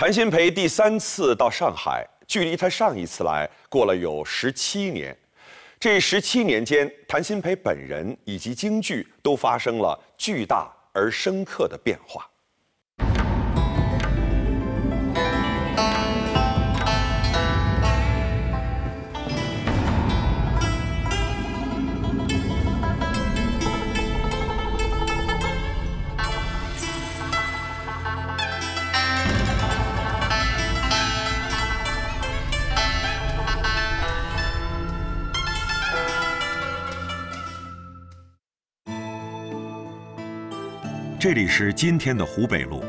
谭鑫培第三次到上海，距离他上一次来过了有十七年。这十七年间，谭鑫培本人以及京剧都发生了巨大而深刻的变化。这里是今天的湖北路。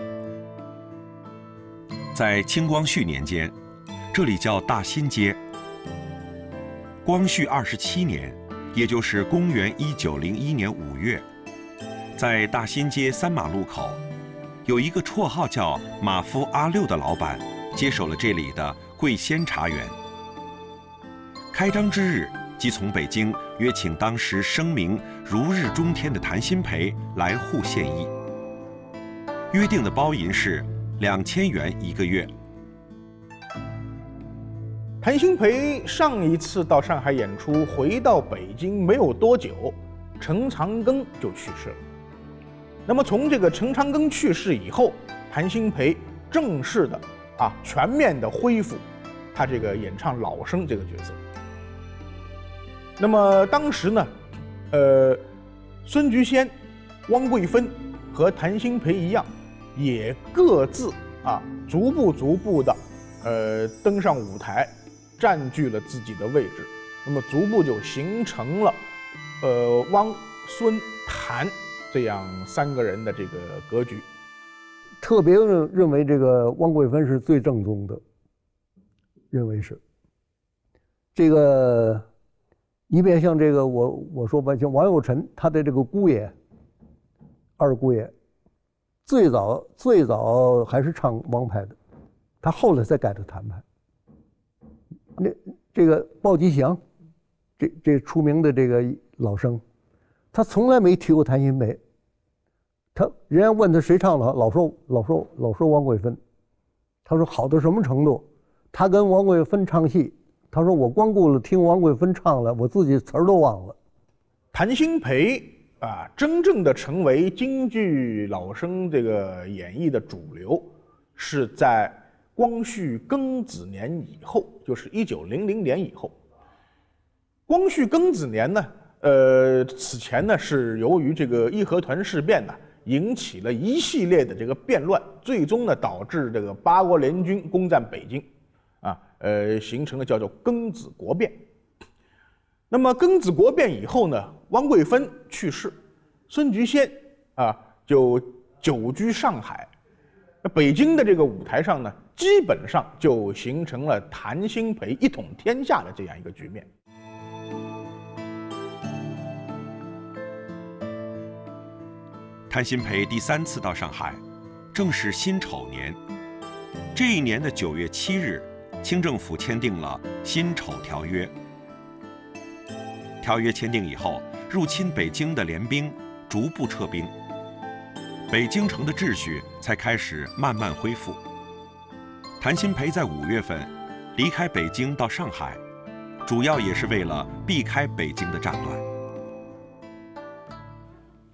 在清光绪年间，这里叫大新街。光绪二十七年，也就是公元一九零一年五月，在大新街三马路口，有一个绰号叫马夫阿六的老板，接手了这里的桂仙茶园。开张之日，即从北京约请当时声名如日中天的谭鑫培来沪献艺。约定的包银是两千元一个月。谭鑫培上一次到上海演出，回到北京没有多久，陈长庚就去世了。那么从这个陈长庚去世以后，谭鑫培正式的啊全面的恢复他这个演唱老生这个角色。那么当时呢，呃，孙菊仙、汪桂芬和谭鑫培一样。也各自啊，逐步逐步的，呃，登上舞台，占据了自己的位置，那么逐步就形成了，呃，汪、孙、谭这样三个人的这个格局。特别认认为这个汪桂芬是最正宗的，认为是。这个，你别像这个我我说吧，像王有臣他的这个姑爷，二姑爷。最早最早还是唱王牌的，他后来才改的谭派。那这个鲍吉祥，这这出名的这个老生，他从来没提过谭鑫培。他人家问他谁唱的，老说老说老说王桂芬。他说好到什么程度？他跟王桂芬唱戏，他说我光顾了听王桂芬唱了，我自己词儿都忘了。谭鑫培。啊，真正的成为京剧老生这个演绎的主流，是在光绪庚子年以后，就是一九零零年以后。光绪庚子年呢，呃，此前呢是由于这个义和团事变呢，引起了一系列的这个变乱，最终呢导致这个八国联军攻占北京，啊，呃，形成了叫做庚子国变。那么庚子国变以后呢，汪桂芬去世，孙菊仙啊就久居上海，那北京的这个舞台上呢，基本上就形成了谭鑫培一统天下的这样一个局面。谭鑫培第三次到上海，正是辛丑年，这一年的九月七日，清政府签订了辛丑条约。条约签订以后，入侵北京的联兵逐步撤兵，北京城的秩序才开始慢慢恢复。谭鑫培在五月份离开北京到上海，主要也是为了避开北京的战乱。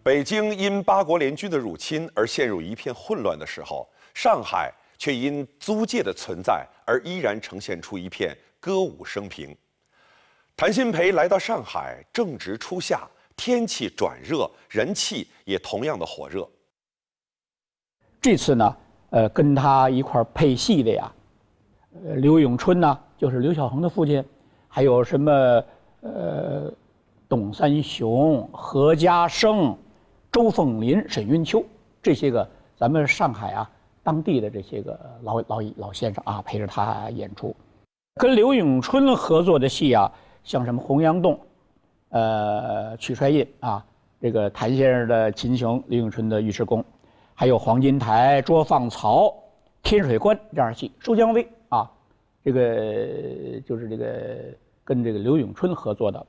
北京因八国联军的入侵而陷入一片混乱的时候，上海却因租界的存在而依然呈现出一片歌舞升平。谭鑫培来到上海，正值初夏，天气转热，人气也同样的火热。这次呢，呃，跟他一块配戏的呀，呃，刘永春呢，就是刘小恒的父亲，还有什么呃，董三雄、何家生、周凤林、沈云秋这些个咱们上海啊当地的这些个老老老先生啊，陪着他演出。跟刘永春合作的戏啊。像什么洪阳洞，呃，曲衰印啊，这个谭先生的秦琼，李永春的尉迟恭，还有黄金台、捉放曹、天水关这样戏，收姜维啊，这个就是这个跟这个刘永春合作的，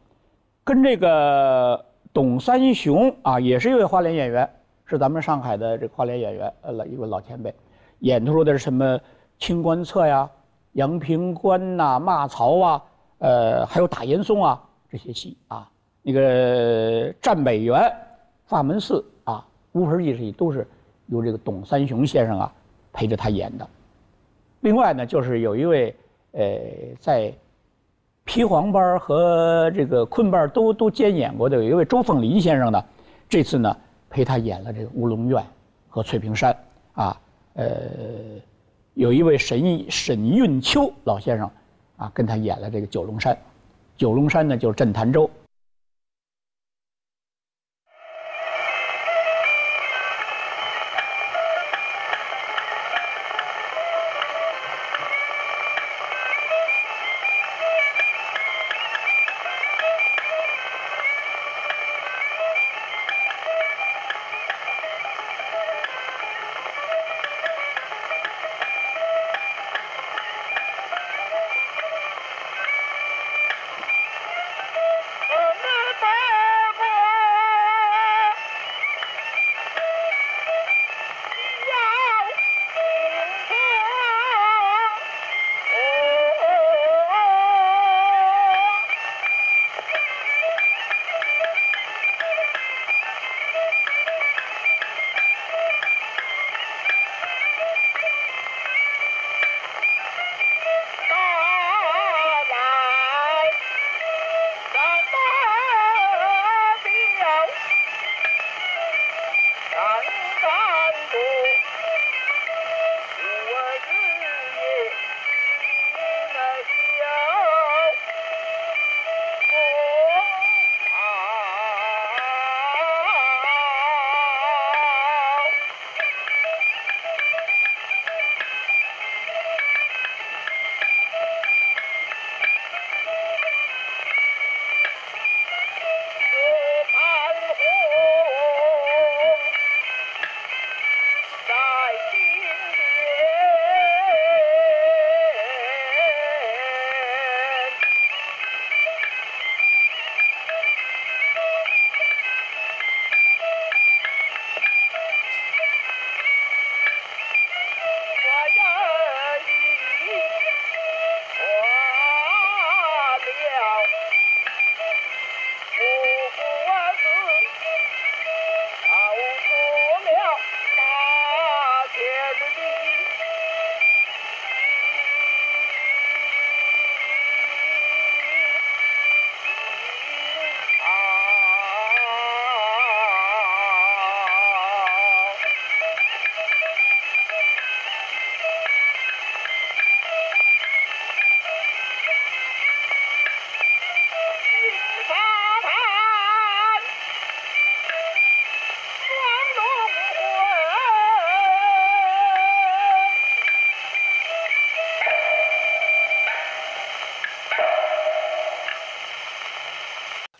跟这个董三雄啊，也是一位花脸演员，是咱们上海的这个花脸演员，呃，老一位老前辈，演出的是什么清官侧呀、阳平关呐、骂曹啊，呃，还有打严嵩啊这些戏啊。那个战北原、法门寺啊，乌盆记这些都是由这个董三雄先生啊陪着他演的。另外呢，就是有一位呃在皮黄班和这个昆班都都兼演过的有一位周凤林先生呢，这次呢陪他演了这个乌龙院和翠屏山啊，呃，有一位沈沈运秋老先生啊跟他演了这个九龙山，九龙山呢就是镇潭州。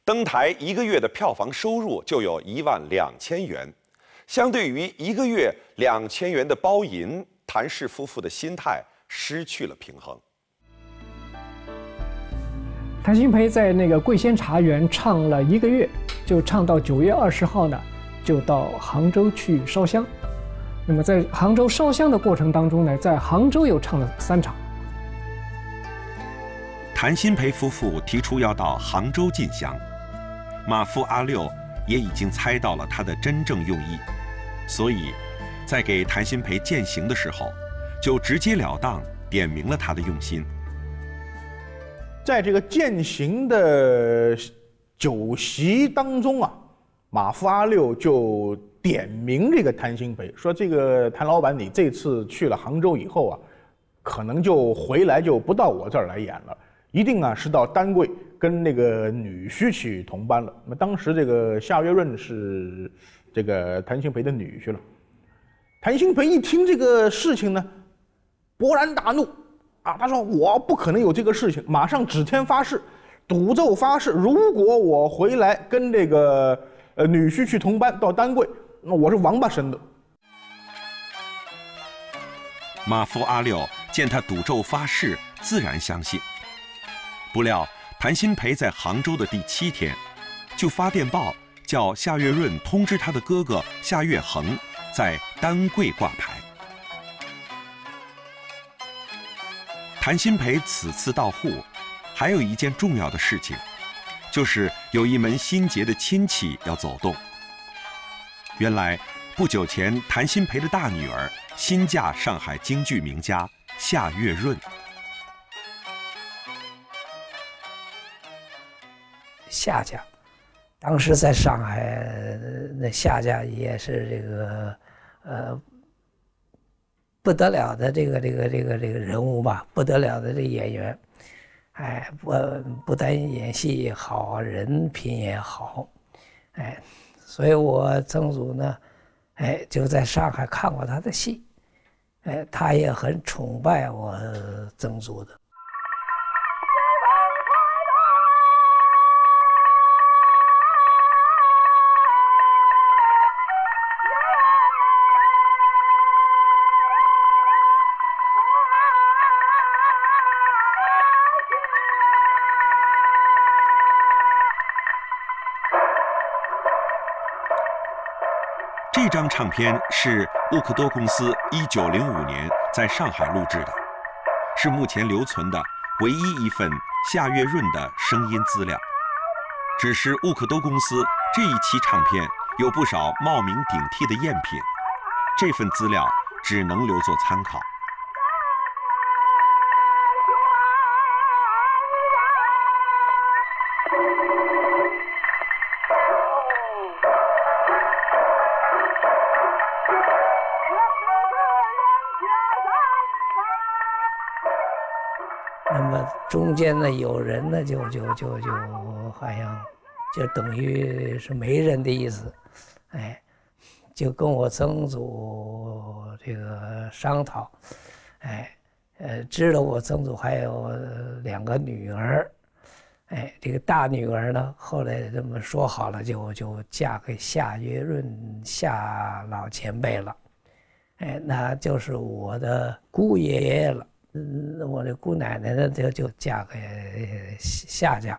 登台一个月的票房收入就有一万两千元，相对于一个月两千元的包银，谭氏夫妇的心态失去了平衡。谭鑫培在那个桂仙茶园唱了一个月，就唱到九月二十号呢，就到杭州去烧香。那么在杭州烧香的过程当中呢，在杭州又唱了三场。谭鑫培夫妇提出要到杭州进香。马夫阿六也已经猜到了他的真正用意，所以，在给谭鑫培饯行的时候，就直截了当点明了他的用心。在这个饯行的酒席当中啊，马夫阿六就点名这个谭鑫培，说：“这个谭老板，你这次去了杭州以后啊，可能就回来就不到我这儿来演了，一定啊是到丹桂。”跟那个女婿去同班了。那么当时这个夏月润是这个谭鑫培的女婿了。谭鑫培一听这个事情呢，勃然大怒啊！他说：“我不可能有这个事情，马上指天发誓，赌咒发誓，如果我回来跟这个呃女婿去同班到丹桂，那我是王八生的。”马夫阿六见他赌咒发誓，自然相信。不料。谭鑫培在杭州的第七天，就发电报叫夏月润通知他的哥哥夏月恒，在丹桂挂牌。谭鑫培此次到沪，还有一件重要的事情，就是有一门心结的亲戚要走动。原来，不久前谭鑫培的大女儿新嫁上海京剧名家夏月润。夏家，当时在上海，那夏家也是这个，呃。不得了的这个这个这个这个人物吧，不得了的这演员，哎，不不但演戏好，人品也好，哎，所以我曾祖呢，哎，就在上海看过他的戏，哎，他也很崇拜我曾祖的。这张唱片是沃克多公司1905年在上海录制的，是目前留存的唯一一份夏月润的声音资料。只是沃克多公司这一期唱片有不少冒名顶替的赝品，这份资料只能留作参考。中间呢，有人呢，就就就就好像就等于是没人的意思，哎，就跟我曾祖这个商讨，哎，呃，知道我曾祖还有两个女儿，哎，这个大女儿呢，后来这么说好了，就就嫁给夏月润夏老前辈了，哎，那就是我的姑爷爷了。嗯，我的姑奶奶呢，就就嫁给夏家。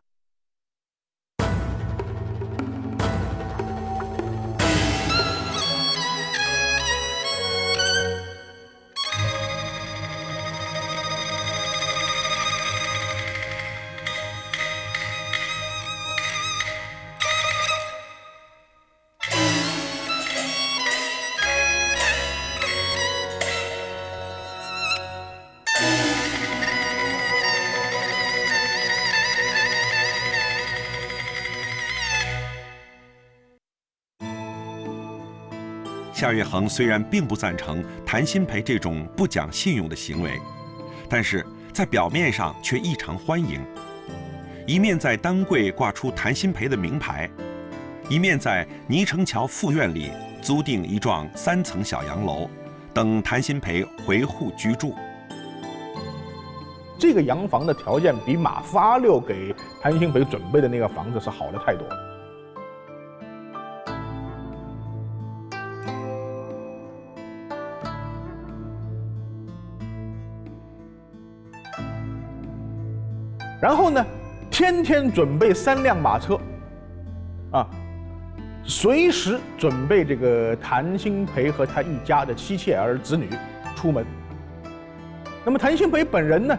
夏月恒虽然并不赞成谭鑫培这种不讲信用的行为，但是在表面上却异常欢迎。一面在丹柜挂出谭鑫培的名牌，一面在泥城桥副院里租定一幢三层小洋楼，等谭鑫培回沪居住。这个洋房的条件比马发六给谭鑫培准备的那个房子是好的太多了。然后呢，天天准备三辆马车，啊，随时准备这个谭鑫培和他一家的妻妾儿子女出门。那么谭鑫培本人呢，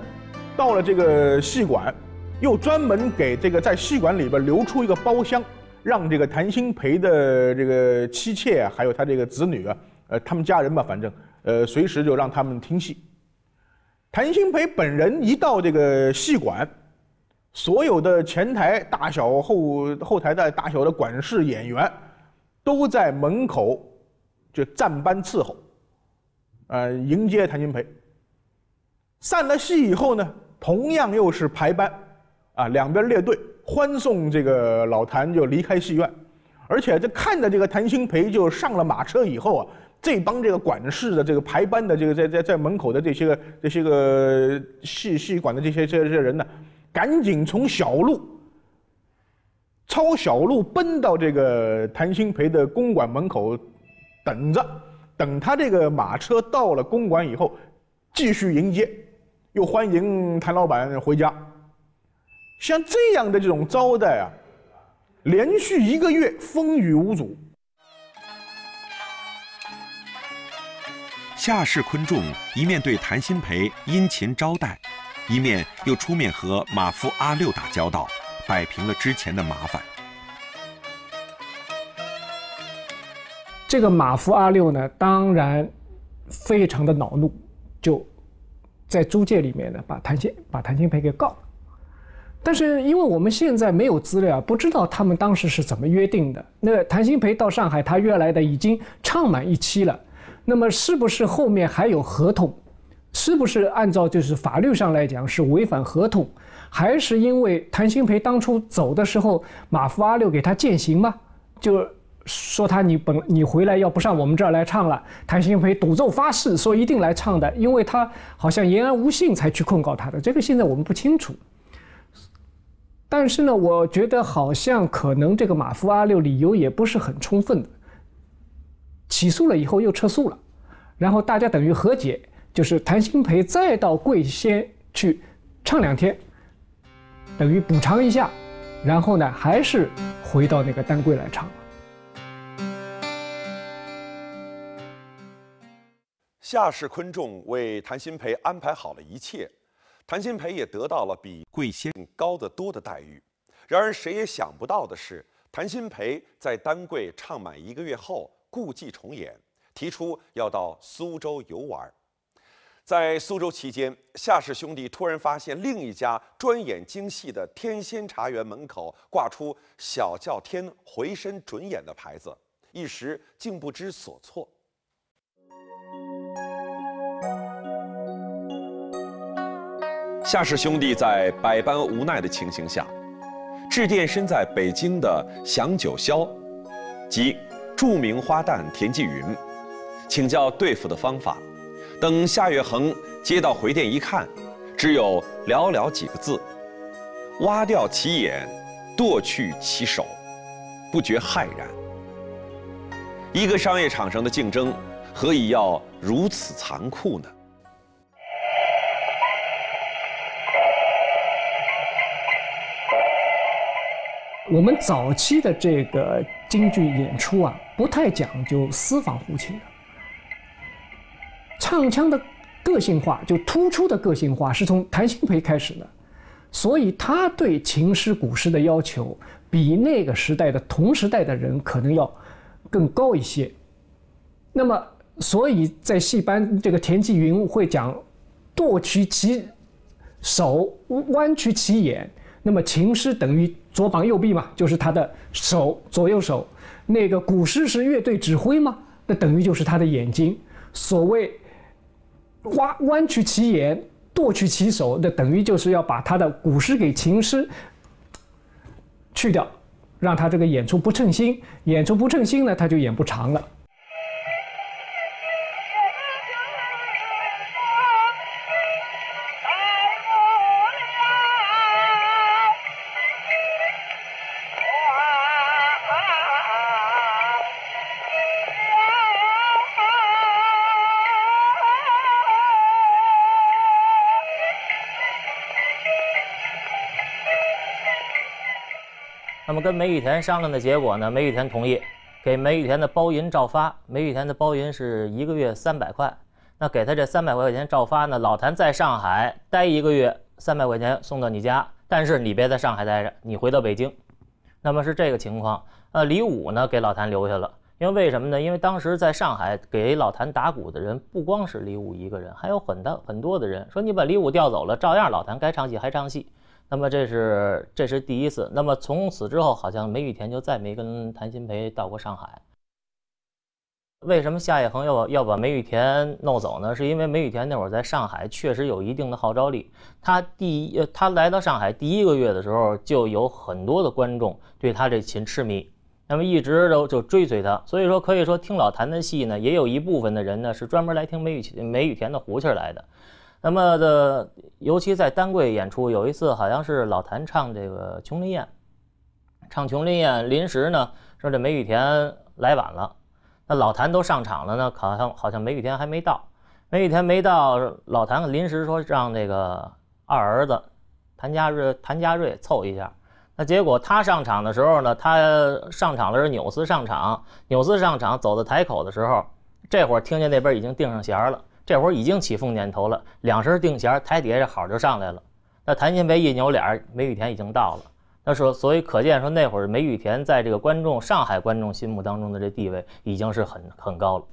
到了这个戏馆，又专门给这个在戏馆里边留出一个包厢，让这个谭鑫培的这个妻妾还有他这个子女啊，呃，他们家人吧，反正呃，随时就让他们听戏。谭鑫培本人一到这个戏馆。所有的前台大小后后台的大小的管事演员，都在门口就站班伺候，呃，迎接谭鑫培。散了戏以后呢，同样又是排班，啊，两边列队欢送这个老谭就离开戏院。而且这看着这个谭鑫培就上了马车以后啊，这帮这个管事的这个排班的这个在在在门口的这些个这些个戏戏馆的这些这些人呢。赶紧从小路抄小路奔到这个谭鑫培的公馆门口等着，等他这个马车到了公馆以后，继续迎接，又欢迎谭老板回家。像这样的这种招待啊，连续一个月风雨无阻。夏氏昆仲一面对谭鑫培殷勤招待。一面又出面和马夫阿六打交道，摆平了之前的麻烦。这个马夫阿六呢，当然非常的恼怒，就在租界里面呢，把谭鑫把谭鑫培给告了。但是因为我们现在没有资料，不知道他们当时是怎么约定的。那谭鑫培到上海，他约来的已经唱满一期了，那么是不是后面还有合同？是不是按照就是法律上来讲是违反合同？还是因为谭鑫培当初走的时候，马夫阿六给他践行吗？就说他你本你回来要不上我们这儿来唱了，谭鑫培赌咒发誓说一定来唱的，因为他好像言而无信才去控告他的，这个现在我们不清楚。但是呢，我觉得好像可能这个马夫阿六理由也不是很充分的，起诉了以后又撤诉了，然后大家等于和解，就是谭鑫培再到贵仙去唱两天，等于补偿一下，然后呢还是回到那个丹桂来唱。夏氏昆仲为谭鑫培安排好了一切。谭鑫培也得到了比桂仙高得多的待遇。然而，谁也想不到的是，谭鑫培在丹桂唱满一个月后，故伎重演，提出要到苏州游玩。在苏州期间，夏氏兄弟突然发现另一家专演京戏的天仙茶园门口挂出“小叫天回身准演”的牌子，一时竟不知所措。夏氏兄弟在百般无奈的情形下，致电身在北京的祥九霄及著名花旦田纪云，请教对付的方法。等夏月恒接到回电一看，只有寥寥几个字：“挖掉其眼，剁去其手，不觉骇然。”一个商业场上的竞争，何以要如此残酷呢？我们早期的这个京剧演出啊，不太讲究私房胡琴的，唱腔的个性化，就突出的个性化，是从谭鑫培开始的，所以他对琴师、鼓师的要求，比那个时代的同时代的人可能要更高一些。那么，所以在戏班，这个田纪云会讲剁去其手，弯曲其眼。那么琴师等于左膀右臂嘛，就是他的手左右手。那个鼓师是乐队指挥嘛，那等于就是他的眼睛。所谓挖弯曲其眼，剁去其手，那等于就是要把他的古诗给情诗去掉，让他这个演出不称心。演出不称心呢，他就演不长了。那么跟梅雨田商量的结果呢？梅雨田同意给梅雨田的包银照发。梅雨田的包银是一个月三百块，那给他这三百块钱照发呢？老谭在上海待一个月，三百块钱送到你家，但是你别在上海待着，你回到北京。那么是这个情况。呃，李武呢给老谭留下了，因为为什么呢？因为当时在上海给老谭打鼓的人不光是李武一个人，还有很多很多的人说你把李武调走了，照样老谭该唱戏还唱戏。那么这是这是第一次。那么从此之后，好像梅雨田就再没跟谭鑫培到过上海。为什么夏业恒要要把梅雨田弄走呢？是因为梅雨田那会儿在上海确实有一定的号召力。他第一，他来到上海第一个月的时候，就有很多的观众对他这琴痴迷，那么一直都就追随他。所以说，可以说听老谭的戏呢，也有一部分的人呢是专门来听梅雨梅雨田的胡琴来的。那么的，尤其在丹桂演出，有一次好像是老谭唱这个《琼林宴》，唱《琼林宴》，临时呢说这梅雨田来晚了，那老谭都上场了呢，好像好像梅雨田还没到，梅雨田没到，老谭临时说让这个二儿子谭家瑞谭家瑞凑一下，那结果他上场的时候呢，他上场的是纽斯上场，纽斯上场走到台口的时候，这会儿听见那边已经定上弦了。这会儿已经起凤点头了，两声定弦，台底下这好就上来了。那谭鑫培一扭脸，梅雨田已经到了。那说，所以可见说那会儿梅雨田在这个观众上海观众心目当中的这地位已经是很很高了。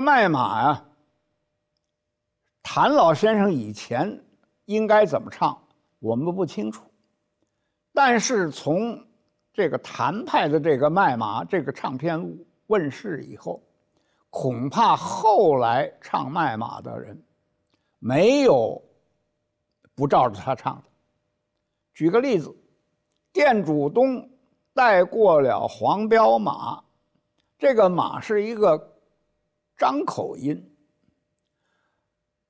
卖马呀，谭老先生以前应该怎么唱，我们不清楚。但是从这个谭派的这个卖马这个唱片问世以后，恐怕后来唱卖马的人没有不照着他唱的。举个例子，店主东带过了黄骠马，这个马是一个。张口音，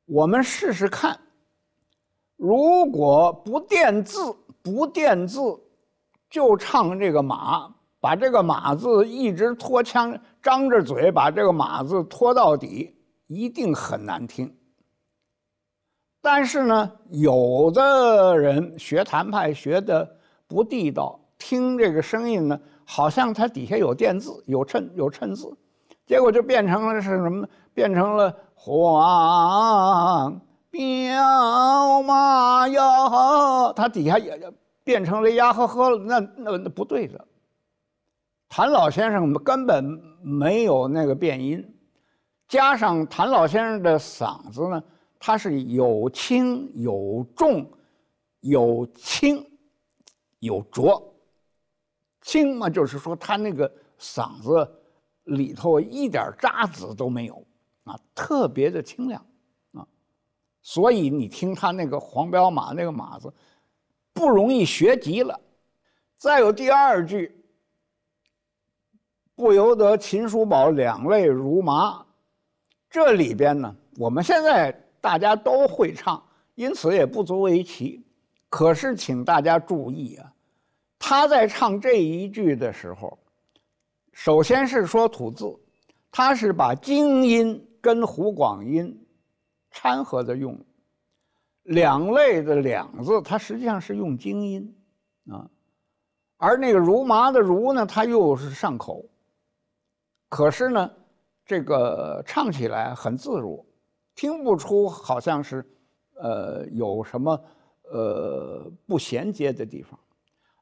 我们试试看。如果不垫字，不垫字，就唱这个马，把这个马字一直拖腔，张着嘴把这个马字拖到底，一定很难听。但是呢，有的人学谭派学的不地道，听这个声音呢，好像它底下有垫字，有衬有衬字。结果就变成了是什么呢？变成了黄骠马呀，他底下也变成了呀呵呵了，那那那不对的。谭老先生根本没有那个变音，加上谭老先生的嗓子呢，他是有轻有重，有轻有浊。轻嘛，就是说他那个嗓子。里头一点渣子都没有，啊，特别的清亮，啊，所以你听他那个黄骠马那个马子，不容易学急了。再有第二句，不由得秦叔宝两泪如麻，这里边呢，我们现在大家都会唱，因此也不足为奇。可是请大家注意啊，他在唱这一句的时候。首先是说吐字，他是把京音跟湖广音掺合着用，两类的两字，它实际上是用京音啊，而那个如麻的如呢，它又是上口，可是呢，这个唱起来很自如，听不出好像是呃有什么呃不衔接的地方，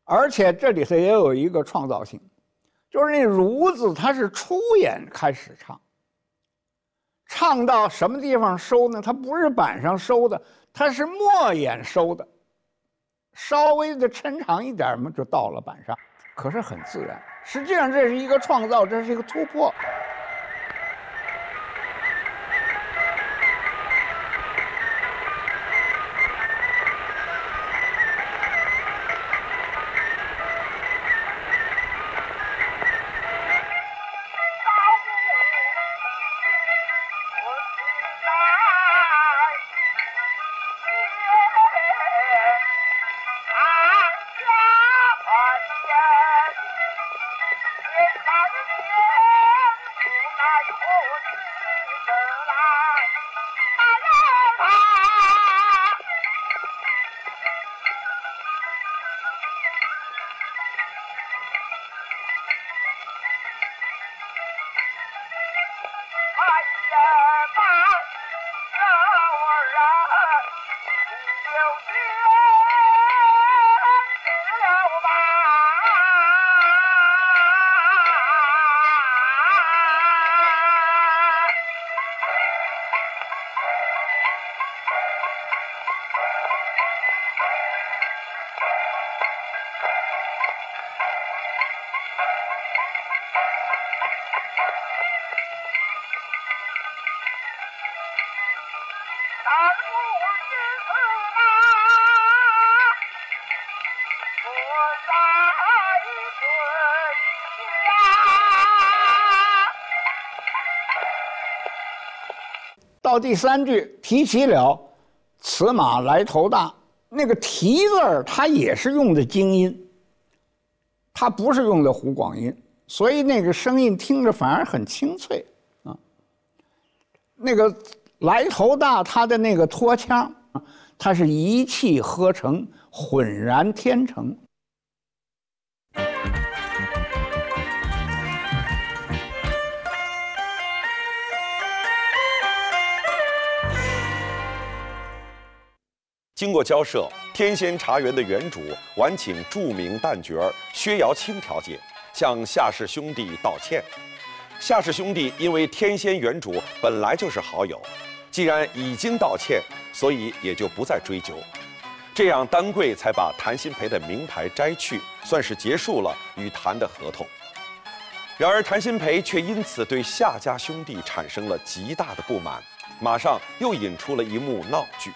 而且这里头也有一个创造性。就是那“如”字，他是初演开始唱，唱到什么地方收呢？他不是板上收的，他是末演收的，稍微的抻长一点嘛，就到了板上，可是很自然。实际上这是一个创造，这是一个突破。第三句提起了“此马来头大”，那个“提”字儿，它也是用的京音，它不是用的湖广音，所以那个声音听着反而很清脆啊。那个“来头大”，它的那个拖腔，它是一气呵成，浑然天成。经过交涉，天仙茶园的园主晚请著名旦角薛瑶卿调解，向夏氏兄弟道歉。夏氏兄弟因为天仙园主本来就是好友，既然已经道歉，所以也就不再追究。这样，丹桂才把谭鑫培的名牌摘去，算是结束了与谭的合同。然而，谭鑫培却因此对夏家兄弟产生了极大的不满，马上又引出了一幕闹剧。